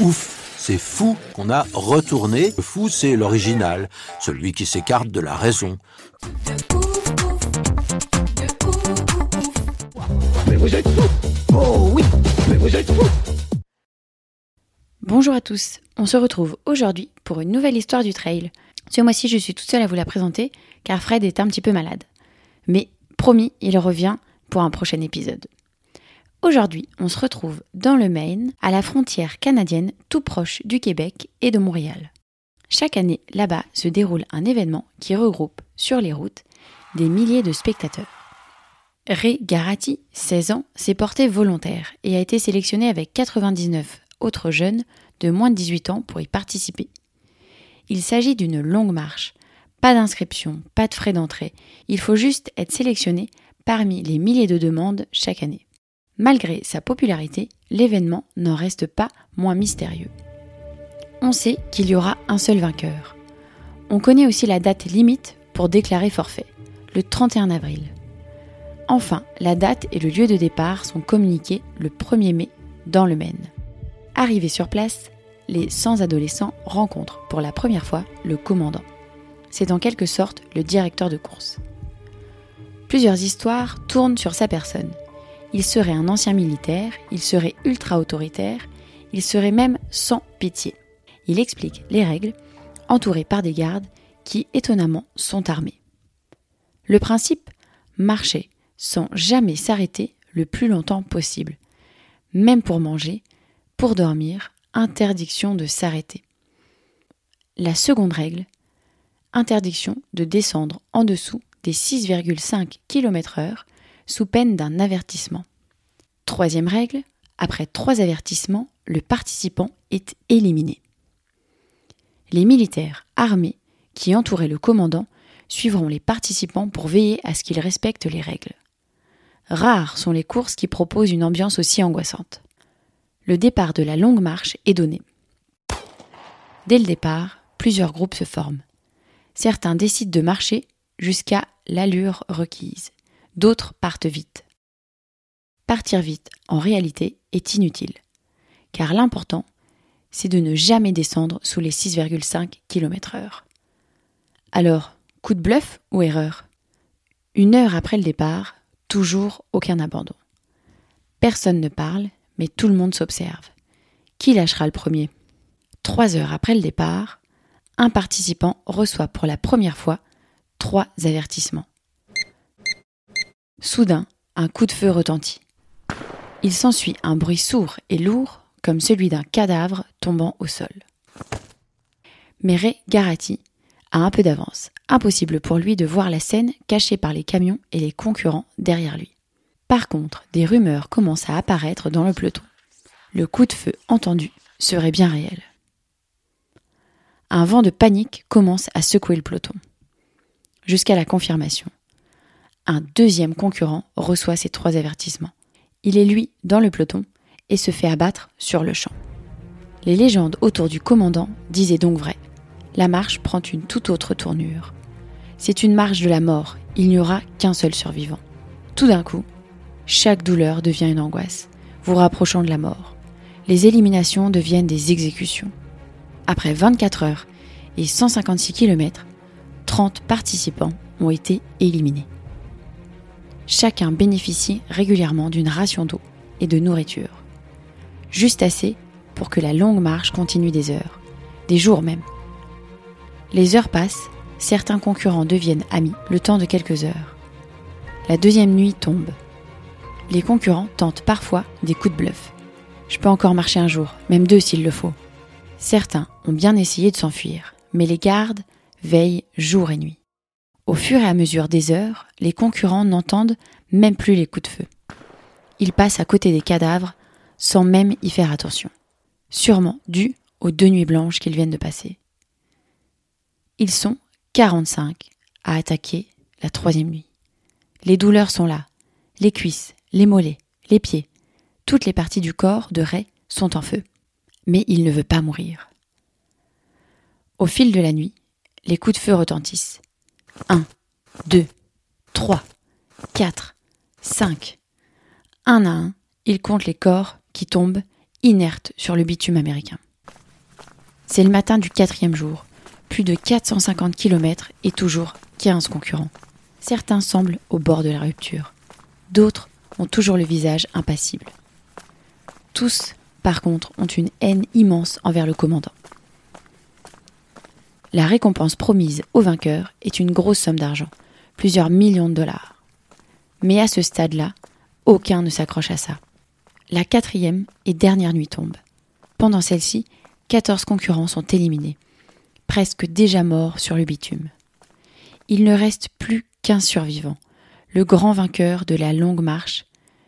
Ouf, c'est fou qu'on a retourné. Le fou, c'est l'original, celui qui s'écarte de la raison. Bonjour à tous, on se retrouve aujourd'hui pour une nouvelle histoire du trail. Ce mois-ci, je suis toute seule à vous la présenter car Fred est un petit peu malade. Mais promis, il revient pour un prochain épisode. Aujourd'hui, on se retrouve dans le Maine, à la frontière canadienne, tout proche du Québec et de Montréal. Chaque année, là-bas se déroule un événement qui regroupe sur les routes des milliers de spectateurs. Ray Garati, 16 ans, s'est porté volontaire et a été sélectionné avec 99 autres jeunes de moins de 18 ans pour y participer. Il s'agit d'une longue marche. Pas d'inscription, pas de frais d'entrée. Il faut juste être sélectionné parmi les milliers de demandes chaque année. Malgré sa popularité, l'événement n'en reste pas moins mystérieux. On sait qu'il y aura un seul vainqueur. On connaît aussi la date limite pour déclarer forfait, le 31 avril. Enfin, la date et le lieu de départ sont communiqués le 1er mai dans le Maine. Arrivés sur place, les 100 adolescents rencontrent pour la première fois le commandant. C'est en quelque sorte le directeur de course. Plusieurs histoires tournent sur sa personne. Il serait un ancien militaire, il serait ultra autoritaire, il serait même sans pitié. Il explique les règles, entouré par des gardes qui, étonnamment, sont armés. Le principe marcher sans jamais s'arrêter le plus longtemps possible. Même pour manger, pour dormir, interdiction de s'arrêter. La seconde règle, interdiction de descendre en dessous des 6,5 km/h sous peine d'un avertissement. Troisième règle, après trois avertissements, le participant est éliminé. Les militaires armés qui entouraient le commandant suivront les participants pour veiller à ce qu'ils respectent les règles. Rares sont les courses qui proposent une ambiance aussi angoissante. Le départ de la longue marche est donné. Dès le départ, plusieurs groupes se forment. Certains décident de marcher jusqu'à l'allure requise. D'autres partent vite. Partir vite, en réalité, est inutile. Car l'important, c'est de ne jamais descendre sous les 6,5 km/h. Alors, coup de bluff ou erreur? Une heure après le départ, toujours aucun abandon. Personne ne parle, mais tout le monde s'observe. Qui lâchera le premier? Trois heures après le départ, un participant reçoit pour la première fois trois avertissements. Soudain, un coup de feu retentit. Il s'ensuit un bruit sourd et lourd comme celui d'un cadavre tombant au sol. Mais Ray Garati a un peu d'avance. Impossible pour lui de voir la scène cachée par les camions et les concurrents derrière lui. Par contre, des rumeurs commencent à apparaître dans le peloton. Le coup de feu entendu serait bien réel. Un vent de panique commence à secouer le peloton. Jusqu'à la confirmation. Un deuxième concurrent reçoit ces trois avertissements. Il est lui dans le peloton et se fait abattre sur le champ. Les légendes autour du commandant disaient donc vrai. La marche prend une toute autre tournure. C'est une marche de la mort, il n'y aura qu'un seul survivant. Tout d'un coup, chaque douleur devient une angoisse, vous rapprochant de la mort. Les éliminations deviennent des exécutions. Après 24 heures et 156 km, 30 participants ont été éliminés. Chacun bénéficie régulièrement d'une ration d'eau et de nourriture. Juste assez pour que la longue marche continue des heures, des jours même. Les heures passent, certains concurrents deviennent amis le temps de quelques heures. La deuxième nuit tombe. Les concurrents tentent parfois des coups de bluff. Je peux encore marcher un jour, même deux s'il le faut. Certains ont bien essayé de s'enfuir, mais les gardes veillent jour et nuit. Au fur et à mesure des heures, les concurrents n'entendent même plus les coups de feu. Ils passent à côté des cadavres sans même y faire attention. Sûrement dû aux deux nuits blanches qu'ils viennent de passer. Ils sont 45 à attaquer la troisième nuit. Les douleurs sont là. Les cuisses, les mollets, les pieds, toutes les parties du corps de Ray sont en feu. Mais il ne veut pas mourir. Au fil de la nuit, les coups de feu retentissent. Un, deux, trois, quatre, cinq. Un à un, il compte les corps qui tombent inertes sur le bitume américain. C'est le matin du quatrième jour, plus de 450 km et toujours 15 concurrents. Certains semblent au bord de la rupture, d'autres ont toujours le visage impassible. Tous, par contre, ont une haine immense envers le commandant. La récompense promise au vainqueur est une grosse somme d'argent, plusieurs millions de dollars. Mais à ce stade-là, aucun ne s'accroche à ça. La quatrième et dernière nuit tombe. Pendant celle-ci, 14 concurrents sont éliminés, presque déjà morts sur le bitume. Il ne reste plus qu'un survivant, le grand vainqueur de la longue marche.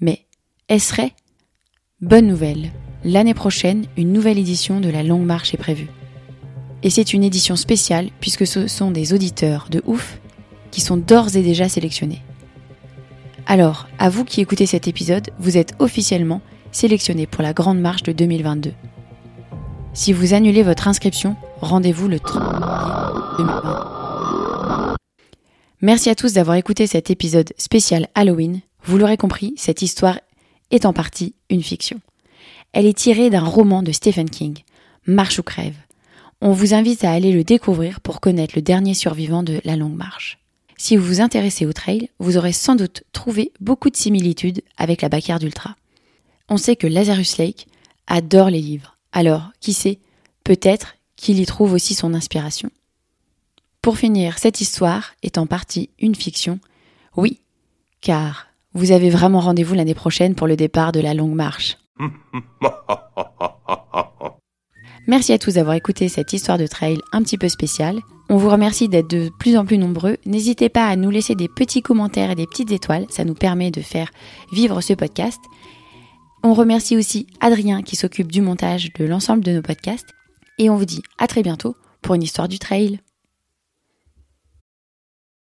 Mais est-ce Bonne nouvelle, l'année prochaine, une nouvelle édition de la longue marche est prévue. Et c'est une édition spéciale puisque ce sont des auditeurs de ouf qui sont d'ores et déjà sélectionnés. Alors, à vous qui écoutez cet épisode, vous êtes officiellement sélectionnés pour la Grande Marche de 2022. Si vous annulez votre inscription, rendez-vous le 30 janvier 2022. Merci à tous d'avoir écouté cet épisode spécial Halloween. Vous l'aurez compris, cette histoire est en partie une fiction. Elle est tirée d'un roman de Stephen King, Marche ou crève. On vous invite à aller le découvrir pour connaître le dernier survivant de la longue marche. Si vous vous intéressez au trail, vous aurez sans doute trouvé beaucoup de similitudes avec la Backyard Ultra. On sait que Lazarus Lake adore les livres. Alors, qui sait, peut-être qu'il y trouve aussi son inspiration. Pour finir, cette histoire est en partie une fiction. Oui, car vous avez vraiment rendez-vous l'année prochaine pour le départ de la longue marche. Merci à tous d'avoir écouté cette histoire de trail un petit peu spéciale. On vous remercie d'être de plus en plus nombreux. N'hésitez pas à nous laisser des petits commentaires et des petites étoiles, ça nous permet de faire vivre ce podcast. On remercie aussi Adrien qui s'occupe du montage de l'ensemble de nos podcasts. Et on vous dit à très bientôt pour une histoire du trail.